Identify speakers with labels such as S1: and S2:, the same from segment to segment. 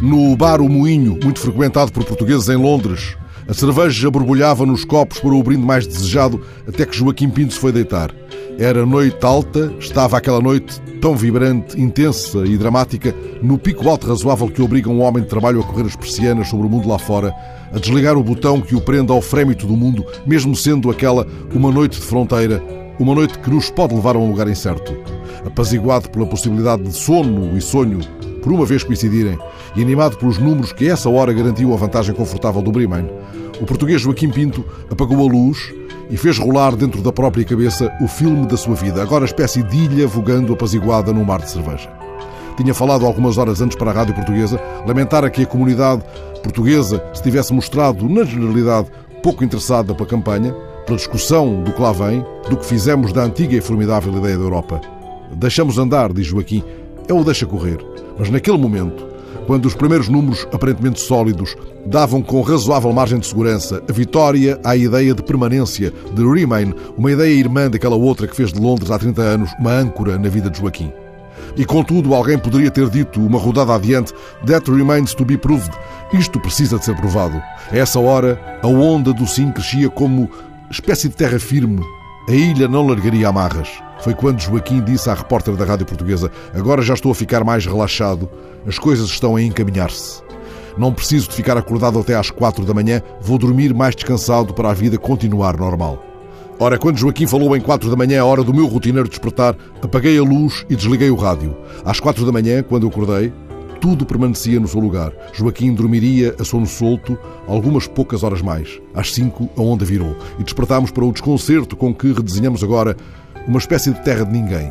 S1: No bar O Moinho, muito frequentado por portugueses em Londres, a cerveja borbulhava nos copos para o brinde mais desejado até que Joaquim Pinto se foi deitar. Era noite alta, estava aquela noite tão vibrante, intensa e dramática, no pico alto razoável que obriga um homem de trabalho a correr as persianas sobre o mundo lá fora, a desligar o botão que o prende ao frémito do mundo, mesmo sendo aquela uma noite de fronteira, uma noite que nos pode levar a um lugar incerto. Apaziguado pela possibilidade de sono e sonho por uma vez coincidirem, e animado pelos números que essa hora garantiam a vantagem confortável do Bremen, o português Joaquim Pinto apagou a luz e fez rolar dentro da própria cabeça o filme da sua vida, agora espécie de ilha vogando apaziguada num mar de cerveja. Tinha falado algumas horas antes para a rádio portuguesa, lamentara que a comunidade portuguesa se tivesse mostrado, na generalidade, pouco interessada pela campanha, pela discussão do que lá vem, do que fizemos da antiga e formidável ideia da Europa. Deixamos andar, diz Joaquim, é o deixa correr. Mas naquele momento, quando os primeiros números aparentemente sólidos davam com razoável margem de segurança a vitória à ideia de permanência de Remain, uma ideia irmã daquela outra que fez de Londres há 30 anos uma âncora na vida de Joaquim. E contudo, alguém poderia ter dito, uma rodada adiante, That remains to be proved. Isto precisa de ser provado. A essa hora, a onda do sim crescia como espécie de terra firme. A ilha não largaria amarras. Foi quando Joaquim disse à repórter da Rádio Portuguesa: Agora já estou a ficar mais relaxado, as coisas estão a encaminhar-se. Não preciso de ficar acordado até às quatro da manhã, vou dormir mais descansado para a vida continuar normal. Ora, quando Joaquim falou em quatro da manhã, a hora do meu rotineiro despertar, apaguei a luz e desliguei o rádio. Às quatro da manhã, quando acordei, tudo permanecia no seu lugar. Joaquim dormiria a sono solto algumas poucas horas mais. Às cinco, a onda virou. E despertámos para o desconcerto com que redesenhamos agora uma espécie de terra de ninguém.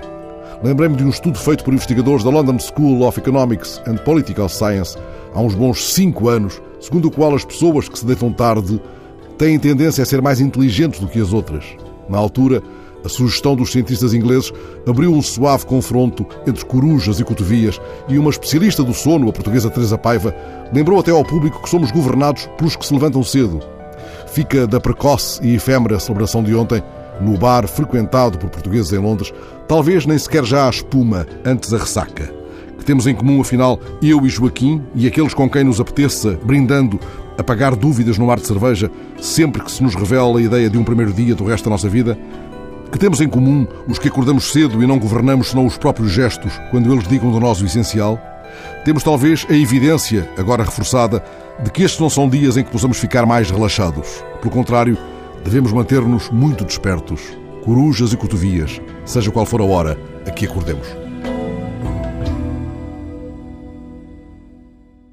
S1: Lembrei-me de um estudo feito por investigadores da London School of Economics and Political Science há uns bons cinco anos, segundo o qual as pessoas que se deitam tarde têm tendência a ser mais inteligentes do que as outras. Na altura, a sugestão dos cientistas ingleses abriu um suave confronto entre corujas e cotovias e uma especialista do sono, a portuguesa Teresa Paiva, lembrou até ao público que somos governados pelos que se levantam cedo. Fica da precoce e efêmera celebração de ontem no bar frequentado por portugueses em Londres, talvez nem sequer já a espuma, antes a ressaca. Que temos em comum, afinal, eu e Joaquim e aqueles com quem nos apeteça, brindando, apagar dúvidas no mar de cerveja, sempre que se nos revela a ideia de um primeiro dia do resto da nossa vida? Que temos em comum os que acordamos cedo e não governamos senão os próprios gestos, quando eles digam de nós o essencial? Temos talvez a evidência, agora reforçada, de que estes não são dias em que possamos ficar mais relaxados. Pelo contrário, devemos manter-nos muito despertos, corujas e cotovias, seja qual for a hora a que acordemos.